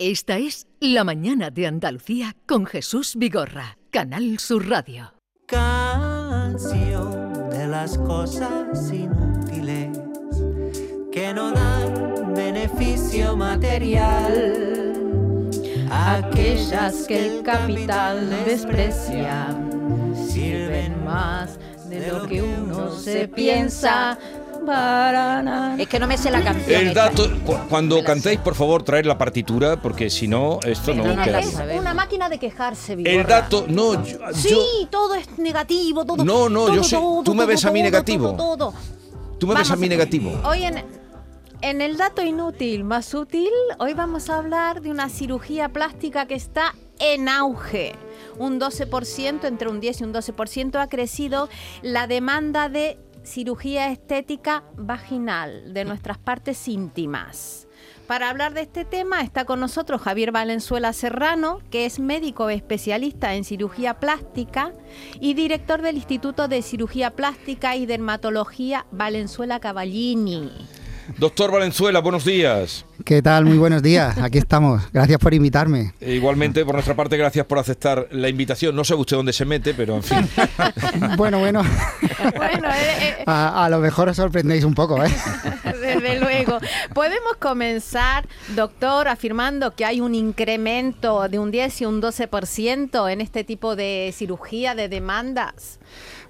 Esta es La Mañana de Andalucía con Jesús Vigorra, Canal Sur Radio. Canción de las cosas inútiles que no dan beneficio material. Aquellas que el capital desprecia sirven más de lo que uno se piensa es que no me sé la canción. El dato, cuando cantéis, por favor, traer la partitura, porque si no, esto no, queda Es una máquina de quejarse, El dato, no. sí, todo es negativo, todo. No, no, yo sé. tú me ves a mí negativo. Todo, Tú me ves a mí negativo. Hoy en, en el dato inútil más útil, hoy vamos a hablar de una cirugía plástica que está en auge un 12%, entre un 10 y un 12% ha crecido la demanda de cirugía estética vaginal de nuestras partes íntimas. Para hablar de este tema está con nosotros Javier Valenzuela Serrano, que es médico especialista en cirugía plástica y director del Instituto de Cirugía Plástica y Dermatología Valenzuela Cavallini. Doctor Valenzuela, buenos días. ¿Qué tal? Muy buenos días. Aquí estamos. Gracias por invitarme. E igualmente, por nuestra parte, gracias por aceptar la invitación. No sé usted dónde se mete, pero en fin. bueno, bueno. bueno eh, eh. A, lo mejor os sorprendéis un poco, ¿eh? Desde luego. Podemos comenzar, doctor, afirmando que hay un incremento de un 10 y un 12% en este tipo de cirugía, de demandas.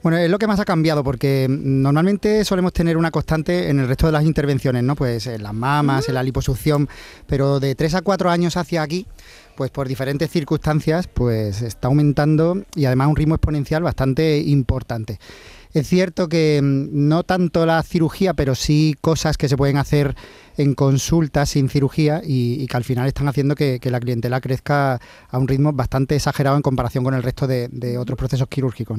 Bueno, es lo que más ha cambiado porque normalmente solemos tener una constante en el resto de las intervenciones, ¿no? Pues en las mamas, en la liposucción, pero de tres a cuatro años hacia aquí, pues por diferentes circunstancias, pues está aumentando y además un ritmo exponencial bastante importante. Es cierto que mm, no tanto la cirugía, pero sí cosas que se pueden hacer en consulta sin cirugía y, que al final están haciendo que, la clientela crezca a un ritmo bastante exagerado en comparación con el resto de, otros procesos quirúrgicos.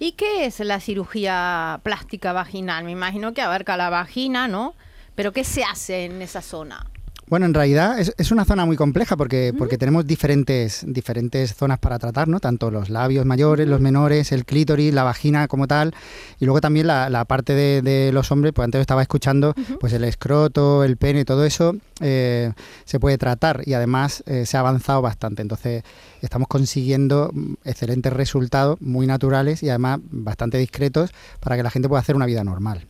¿Y qué es la cirugía plástica vaginal? Me imagino que abarca la vagina, ¿no? Pero ¿qué se hace en esa zona? Bueno, en realidad es, una zona muy compleja porque, porque tenemos diferentes, diferentes zonas para tratar, ¿no? Tanto los labios mayores, los menores, el clítoris, la vagina como tal, y luego también la, parte de, los hombres, pues antes estaba escuchando, pues el escroto, el pene, todo eso eh, se puede tratar y además eh, se ha avanzado bastante. Entonces estamos consiguiendo excelentes resultados, muy naturales y además bastante discretos para que la gente pueda hacer una vida normal.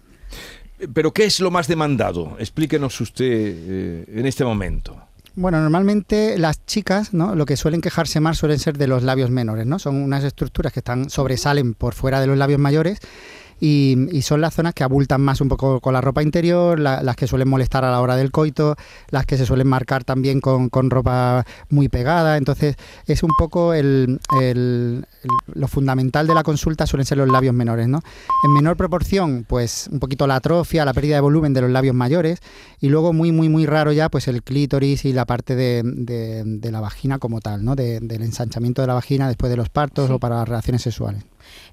Pero ¿qué es lo más demandado? Explíquenos usted eh, en este momento. Bueno, normalmente las chicas, ¿no? Lo que suelen quejarse más suelen ser de los labios menores, ¿no? Son unas estructuras que están sobresalen por fuera de los labios mayores y, son las zonas que abultan más un poco con la ropa interior, las que suelen molestar a la hora del coito, las que se suelen marcar también con, ropa muy pegada. Entonces es un poco el, lo fundamental de la consulta suelen ser los labios menores. ¿no? En menor proporción, pues un poquito la atrofia, la pérdida de volumen de los labios mayores y luego muy, muy, muy raro ya pues el clítoris y la parte de, de, la vagina como tal, ¿no? del ensanchamiento de la vagina después de los partos o para las relaciones sexuales.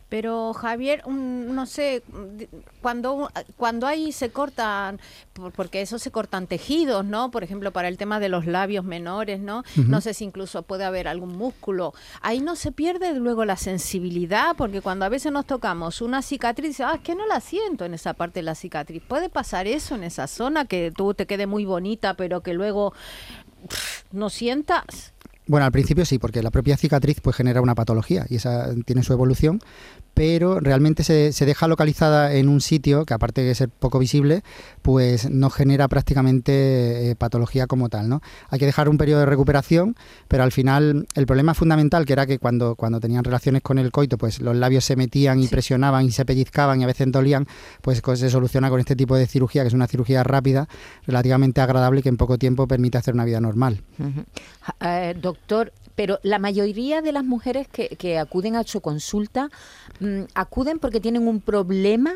Pero Javier, no sé, cuando, cuando ahí se cortan, porque eso se cortan tejidos, ¿no? Por ejemplo, para el tema de los labios menores, ¿no? No sé si incluso puede haber algún músculo. Ahí no se pierde luego la sensibilidad, porque cuando a veces nos tocamos una cicatriz, ah, es que no la siento en esa parte de la cicatriz. ¿Puede pasar eso en esa zona, que tú te quede muy bonita, pero que luego no sientas? Bueno, al principio sí, porque la propia cicatriz pues genera una patología y esa tiene su evolución, pero realmente se, se, deja localizada en un sitio que aparte de ser poco visible, pues no genera prácticamente eh, patología como tal, ¿no? Hay que dejar un periodo de recuperación, pero al final el problema fundamental que era que cuando, cuando tenían relaciones con el coito, pues los labios se metían y presionaban y se pellizcaban y a veces dolían, pues se soluciona con este tipo de cirugía, que es una cirugía rápida, relativamente agradable y que en poco tiempo permite hacer una vida normal. Eh, doctor, pero la mayoría de las mujeres que, que acuden a su consulta mm, acuden porque tienen un problema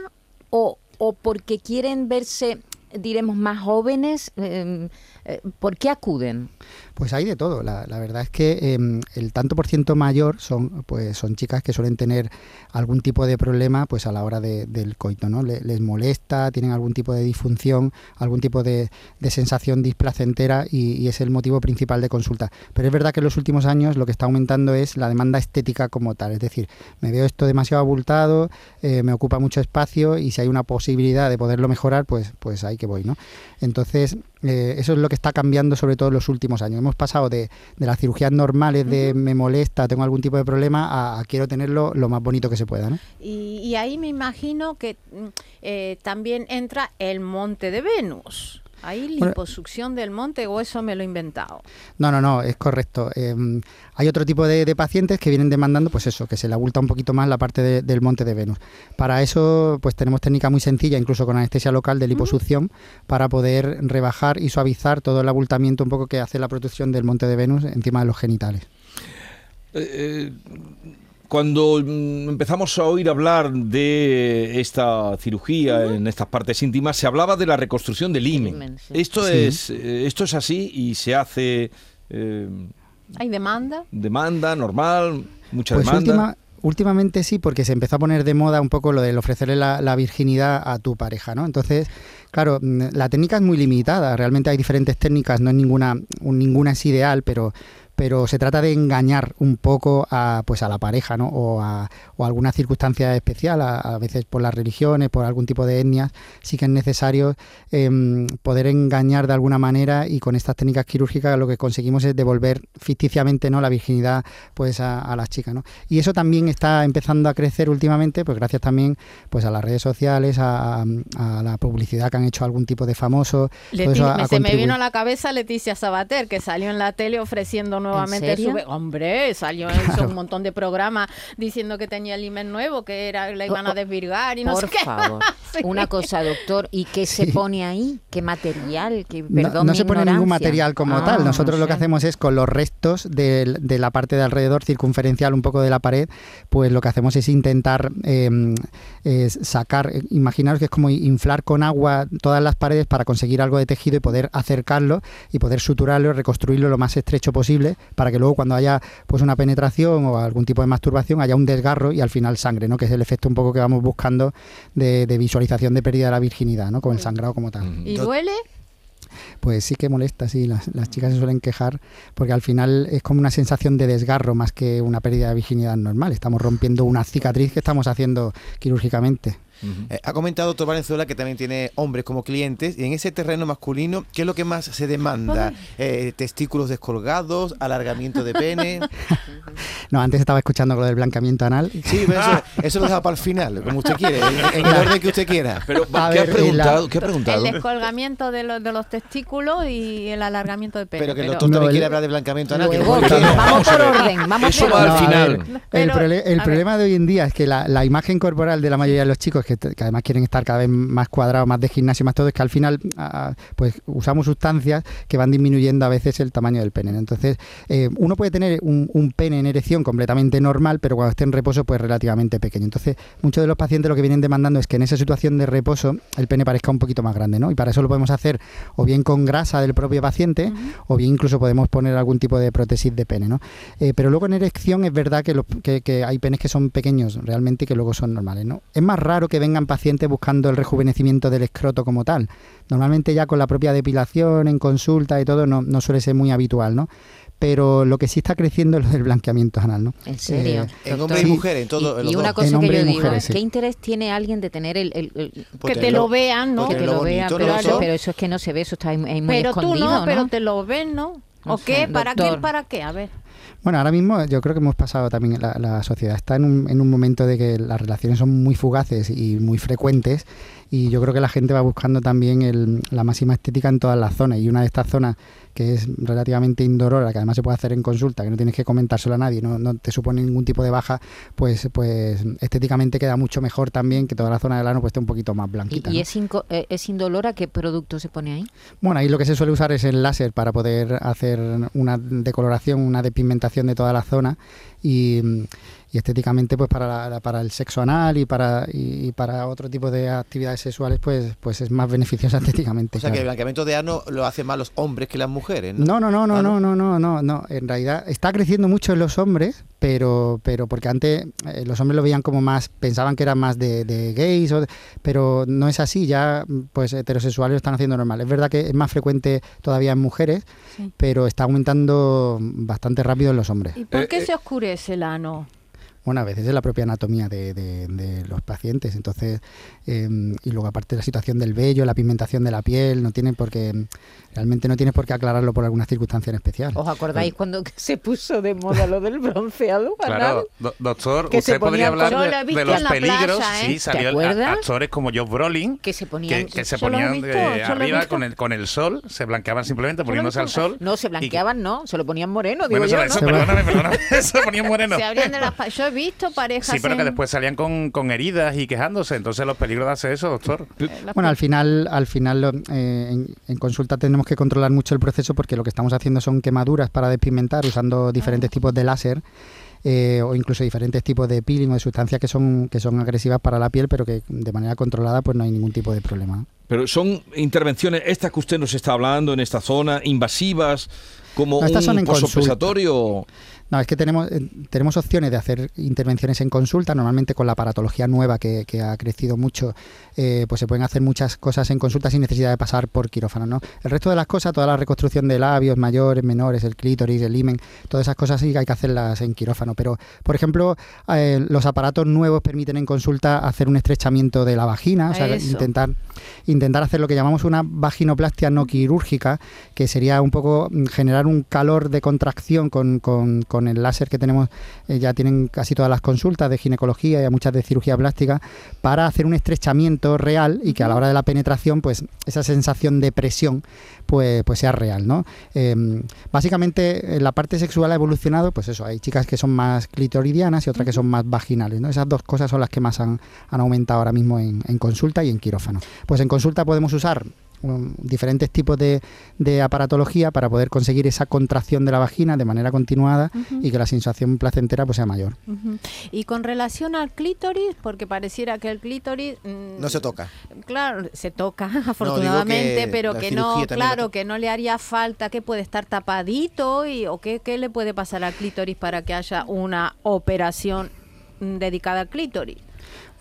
o, o porque quieren verse diremos más jóvenes eh, ¿Por qué acuden? Pues hay de todo. La, verdad es que em, el tanto por ciento mayor son, pues, son chicas que suelen tener algún tipo de problema pues, a la hora del coito. ¿no? les molesta, tienen algún tipo de disfunción, algún tipo de, sensación displacentera y, es el motivo principal de consulta. Pero es verdad que en los últimos años lo que está aumentando es la demanda estética como tal. Es decir, me veo esto demasiado abultado, eh, me ocupa mucho espacio y si hay una posibilidad de poderlo mejorar, pues, pues ahí que voy. ¿no? Entonces, Eh, eso es lo que está cambiando sobre todo en los últimos años. Hemos pasado de, de las cirugías normales de me molesta, tengo algún tipo de problema, a, a quiero tenerlo lo más bonito que se pueda. ¿no? Y, y ahí me imagino que mm, eh, también entra el monte de Venus. ¿Hay Bueno, liposucción del monte o eso me lo he inventado? No, no, no, es correcto. Eh, hay otro tipo de, de pacientes que vienen demandando, pues eso, que se le abulta un poquito más la parte de- del monte de Venus. Para eso, pues tenemos técnica muy sencilla, incluso con anestesia local de liposucción, para poder rebajar y suavizar todo el abultamiento un poco que hace la protección del monte de Venus encima de los genitales. Eh, cuando mm, empezamos a oír hablar de esta cirugía en estas partes íntimas, se hablaba de la reconstrucción del himen. sí. Esto, Sí. es, eh, esto es así y se hace eh, ¿Hay demanda? demanda normal, mucha Pues demanda. última- últimamente sí, porque se empezó a poner de moda un poco lo del ofrecerle la, la virginidad a tu pareja, ¿no? Entonces, claro, mm, la técnica es muy limitada, realmente hay diferentes técnicas, no es ninguna, un- ninguna es ideal, pero pero se trata de engañar un poco a pues a la pareja ¿no? o a, o a alguna circunstancia especial a, a veces por las religiones por algún tipo de etnias sí que es necesario em, poder engañar de alguna manera y con estas técnicas quirúrgicas lo que conseguimos es devolver ficticiamente no la virginidad pues a, a las chicas ¿no? y eso también está empezando a crecer últimamente pues gracias también pues a las redes sociales a, a la publicidad que han hecho algún tipo de famoso todo Leti- eso ha- me- ha se me vino a la cabeza Leticia Sabater, que salió en la tele ofreciendo nuevamente serio? su... be- Hombre, salió en Claro. un montón de programas diciendo que tenía el imen nuevo, que era la iban a desvirgar y no Por sé qué. favor. Sí. Una cosa, doctor, ¿y qué se Sí. pone ahí? ¿Qué material? ¿Qué, No- perdón no, mi se pone ningún material como Ah, tal. Nosotros no lo que hacemos es con los restos de, la parte de alrededor circunferencial un poco de la pared, pues lo que hacemos es intentar eh, es sacar, eh, imaginaros que es como inflar con agua todas las paredes para conseguir algo de tejido y poder acercarlo y poder suturarlo y reconstruirlo lo más estrecho posible para que luego cuando haya pues una penetración o algún tipo de masturbación haya un desgarro y al final sangre, ¿no? que es el efecto un poco que vamos buscando de, de visualización de pérdida de la virginidad, ¿no? con el sangrado como tal. ¿Y duele? Pues sí que molesta, sí, las, las chicas se suelen quejar porque al final es como una sensación de desgarro más que una pérdida de virginidad normal. Estamos rompiendo una cicatriz que estamos haciendo quirúrgicamente. Ujú. Eh, ha comentado doctor Valenzuela que también tiene hombres como clientes y en ese terreno masculino, ¿qué es lo que más se demanda? Eh, testículos descolgados, alargamiento de pene. No, antes estaba escuchando lo del blanqueamiento anal. Sí, pero eso, eso lo deja para el final, como usted quiere, en, en el orden que usted quiera. Pero, ¿qué, ver, ha preguntado, la- ¿qué ha El preguntado? descolgamiento de, los de los testículos y el alargamiento de pene. Pero que el doctor No, también el- quiere hablar de blanqueamiento anal. que Luego, no que quiere. vamos por orden, vamos Eso por va al No, final. ver, el Pero, prole- el a problema de hoy en día es que la, la imagen corporal de la mayoría de los chicos, que, que además quieren estar cada vez más cuadrados, más de gimnasio, más todo, es que al final ah, pues usamos sustancias que van disminuyendo a veces el tamaño del pene. Entonces, eh, uno puede tener un, un pene en erección completamente normal, pero cuando esté en reposo, pues relativamente pequeño. Entonces, muchos de los pacientes lo que vienen demandando es que en esa situación de reposo el pene parezca un poquito más grande, ¿no? Y para eso lo podemos hacer o bien con grasa del propio paciente, o bien incluso podemos poner algún tipo de prótesis de pene, ¿no? Eh, pero luego en erección es verdad que, los- que- que hay penes que son pequeños realmente y que luego son normales, ¿no? Es más raro que vengan pacientes buscando el rejuvenecimiento del escroto como tal. Normalmente ya con la propia depilación, en consulta y todo, no, no suele ser muy habitual, ¿no? Pero lo que sí está creciendo es lo del blanqueamiento anal, ¿no? En serio. Eh, En hombres y mujeres, en todo. Y, y una cosa En que hombres yo y digo, mujeres, sí. ¿qué interés tiene alguien de tener el... el- el- Pues que te lo vean, ¿no? que te lo vea, bonito, pero, ¿no, doctor? pero eso es que no se ve, eso está ahí, ahí muy Pero tú no, ¿no? pero te lo ven, ¿no? ¿O qué? ¿Para qué? ¿Para qué? A ver. Bueno, ahora mismo yo creo que hemos pasado también, la, la sociedad está en un, en un momento de que las relaciones son muy fugaces y muy frecuentes y yo creo que la gente va buscando también el- la máxima estética en todas las zonas y una de estas zonas que es relativamente indolora, que además se puede hacer en consulta, que no tienes que comentárselo a nadie, no, no te supone ningún tipo de baja, pues, pues estéticamente queda mucho mejor también que toda la zona del ano pues esté un poquito más ¿Y, blanquita. y es, eh, es indolora? ¿Qué producto se pone ahí? Bueno, ahí lo que se suele usar es el láser para poder hacer una decoloración, una despigmentación de toda la zona y, y estéticamente pues para, la- para el sexo anal y para, y, para otro tipo de actividades sexuales pues, pues es más beneficiosa estéticamente. O sea que el blanqueamiento de ano lo hacen más los hombres que las mujeres, ¿no? No, no, no, no, Ah, no, no, no, no, no. En realidad está creciendo mucho en los hombres, pero, pero porque antes eh, los hombres lo veían como más, pensaban que era más de, de gays, o de- pero no es así. Ya, pues heterosexuales lo están haciendo normal. Es verdad que es más frecuente todavía en mujeres, Sí. pero está aumentando bastante rápido en los hombres. ¿Y por Eh, qué eh. se oscurece el ano? Bueno, a veces es la propia anatomía de, de- de los pacientes. Entonces, eh, y luego aparte la situación del vello, la pigmentación de la piel, no tiene por qué, realmente no tienes por qué aclararlo por alguna circunstancia en especial. ¿Os acordáis cuando se puso de moda lo del bronceado? Claro, do- doctor, Que usted podría hablar lo de, de los peligros. ¿eh? Sí, ¿Te salió a- actores como Josh Brolin Que se ponían- que, que se Yo lo he ponían visto, eh, lo arriba con el con el sol, se blanqueaban simplemente lo poniéndose al sol. No, se y- blanqueaban, no, se lo ponían moreno, digo Bueno, yo, eso, perdóname, perdóname, se ponían moreno. Se abrían de las Yo visto parejas. Sí, pero que en- después salían con, con heridas y quejándose. Entonces, los peligros de hacer eso, doctor. Bueno, al final, al final eh, en, en consulta tenemos que controlar mucho el proceso porque lo que estamos haciendo son quemaduras para despigmentar usando diferentes tipos de láser eh, o incluso diferentes tipos de peeling o de sustancias que son que son agresivas para la piel, pero que de manera controlada pues no hay ningún tipo de problema. Pero son intervenciones, estas que usted nos está hablando en esta zona, invasivas, como No, estas son un en consulta. posoperatorio. No, es que tenemos, eh, tenemos opciones de hacer intervenciones en consulta. Normalmente con la aparatología nueva que, que ha crecido mucho, eh, pues se pueden hacer muchas cosas en consulta sin necesidad de pasar por quirófano. ¿no? El resto de las cosas, toda la reconstrucción de labios mayores, menores, el clítoris, el himen, todas esas cosas sí que hay que hacerlas en quirófano. Pero, por ejemplo, eh, los aparatos nuevos permiten en consulta hacer un estrechamiento de la vagina, o sea, Eso. intentar, intentar hacer lo que llamamos una vaginoplastia no quirúrgica, que sería un poco mm, generar un calor de contracción con, con- con el láser que tenemos, eh, ya tienen casi todas las consultas de ginecología y a muchas de cirugía plástica, para hacer un estrechamiento real y que a la hora de la penetración, pues esa sensación de presión, pues, pues sea real, ¿no? Eh, básicamente, eh, la parte sexual ha evolucionado, pues eso, hay chicas que son más clitoridianas y otras que son más vaginales, ¿no? Esas dos cosas son las que más han, han aumentado ahora mismo en, en consulta y en quirófano. Pues en consulta podemos usar um, diferentes tipos de, de aparatología para poder conseguir esa contracción de la vagina de manera continuada y que la sensación placentera pues sea mayor. Y con relación al clítoris, porque pareciera que el clítoris... mm, No se toca. Claro, se toca afortunadamente, que pero que no, claro, que no le haría falta, que puede estar tapadito y o qué, qué le puede pasar al clítoris para que haya una operación dedicada al clítoris.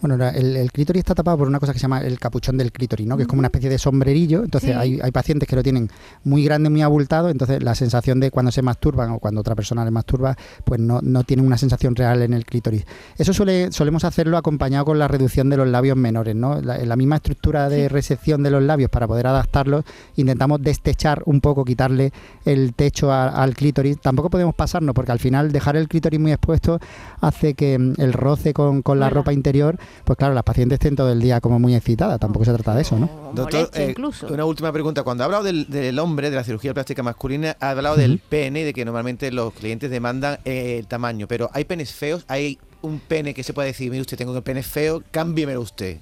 Bueno, el, el clítoris está tapado por una cosa que se llama el capuchón del clítoris, ¿no? Que es como una especie de sombrerillo. Entonces Sí. hay, hay pacientes que lo tienen muy grande, muy abultado. Entonces la sensación de cuando se masturban o cuando otra persona le masturba, pues no, no tienen una sensación real en el clítoris. Eso suele, solemos hacerlo acompañado con la reducción de los labios menores, ¿no? La, misma estructura de resección de los labios para poder adaptarlos, intentamos destechar un poco, quitarle el techo a- al clítoris. Tampoco podemos pasarnos porque al final dejar el clítoris muy expuesto hace que mm, el roce con, con la ropa interior, pues claro, las pacientes estén todo el día como muy excitadas. Tampoco se trata de eso, ¿no? Doctor, eh, incluso. una última pregunta. Cuando ha hablado del, del hombre, de la cirugía plástica masculina, ha hablado del pene, de que normalmente los clientes demandan eh, el tamaño, pero hay penes feos, hay un pene que se puede decir, mire usted, tengo el pene feo, cámbiemelo usted.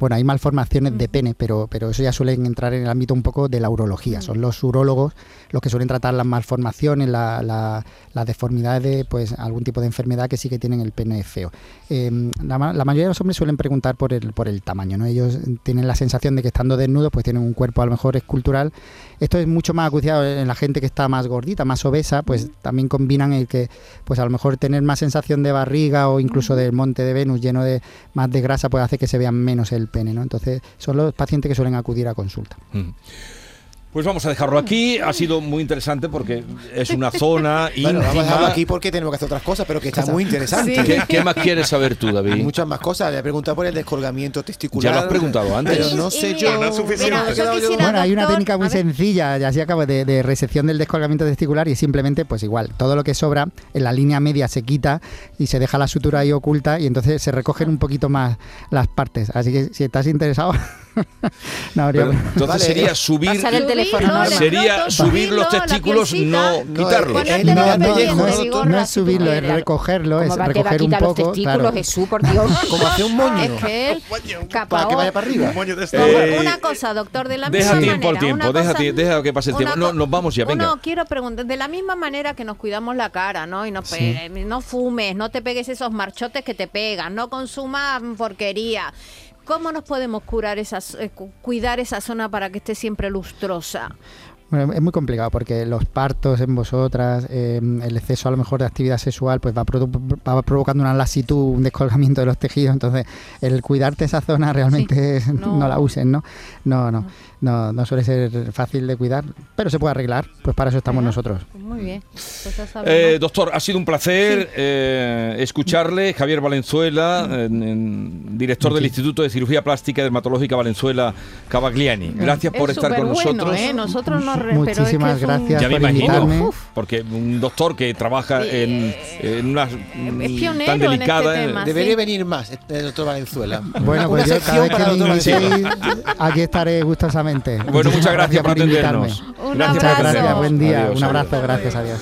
Bueno, hay malformaciones de pene, pero, pero eso ya suelen entrar en el ámbito un poco de la urología. Son los urólogos los que suelen tratar las malformaciones, la- la- las deformidades de pues, algún tipo de enfermedad que sí que tienen el pene feo. Eh, la, ma- la mayoría de los hombres suelen preguntar por el, por el tamaño. ¿no? Ellos tienen la sensación de que estando desnudos pues tienen un cuerpo a lo mejor escultural. Esto es mucho más acuciado en la gente que está más gordita, más obesa, pues también combinan el que pues a lo mejor tener más sensación de barriga o incluso del monte de Venus lleno de más de grasa puede hacer que se vean menos el pene, ¿no? Entonces son los pacientes que suelen acudir a consulta. Mm. Pues vamos a dejarlo aquí. Ha sido muy interesante porque es una zona Bueno, vamos a dejarlo aquí porque tenemos que hacer otras cosas, pero que está muy interesante. Sí. ¿Qué, qué más quieres saber tú, Hay David? muchas más cosas. Le he preguntado por el descolgamiento testicular. Ya lo has preguntado antes. Pero no Y sé yo. no es suficiente. mira, yo- quisiera- Bueno, hay una doctor, técnica muy a ver. sencilla, ya así acabo, de, de resección del descolgamiento testicular y simplemente, pues igual, todo lo que sobra en la línea media se quita y se deja la sutura ahí oculta y entonces se recogen un poquito más las partes. Así que si estás interesado, no habría... Pero, entonces Vale. sería subir, el teléfono, sería subir los testículos, no quitarlos. es- los no, es, no subirlo, es recogerlo, es ¿Cómo va a quedar recoger un los poco. testículos, claro. Jesús, por Dios? Como hacer un moño. Es que él, Para que vaya para arriba. Eh, una cosa, doctor, de la Deja misma tiempo al manera, tiempo, deja, deja que pase el tiempo. No, nos vamos ya, venga. No, quiero preguntar, de la misma manera que nos cuidamos la cara, ¿no? Y no fumes, no te pegues esos marchotes que te pegan, no consumas porquería. ¿Cómo nos podemos curar esas, eh, cu- cuidar esa zona para que esté siempre lustrosa? Bueno, es muy complicado porque los partos en vosotras, eh, el exceso a lo mejor de actividad sexual, pues va, produ- va provocando una lasitud, un descolgamiento de los tejidos. Entonces, el cuidarte esa zona realmente no, no. la usen, ¿no? No, no, no, no suele ser fácil de cuidar, pero se puede arreglar. Pues para eso estamos nosotros. Pues Muy bien. Pues. Eh, doctor, ha sido un placer eh, escucharle. Javier Valenzuela, en- en- director del Instituto de Cirugía Plástica y Dermatológica Valenzuela Cavagliani. Gracias por Es estar con nosotros. ¿eh? Nosotros nos re- pero es que Muchísimas es un- gracias Ya me por imagino, porque un doctor que trabaja en, en una tan en delicada. este eh, tema. Debería sí. venir más el doctor Valenzuela. Bueno, pues yo cada vez que invitéis, aquí estaré gustosamente. Bueno, muchas gracias por invitarme. atendernos. Un Gracias Muchas abrazo. gracias, buen día, Adiós, un adiós. abrazo, gracias, adiós.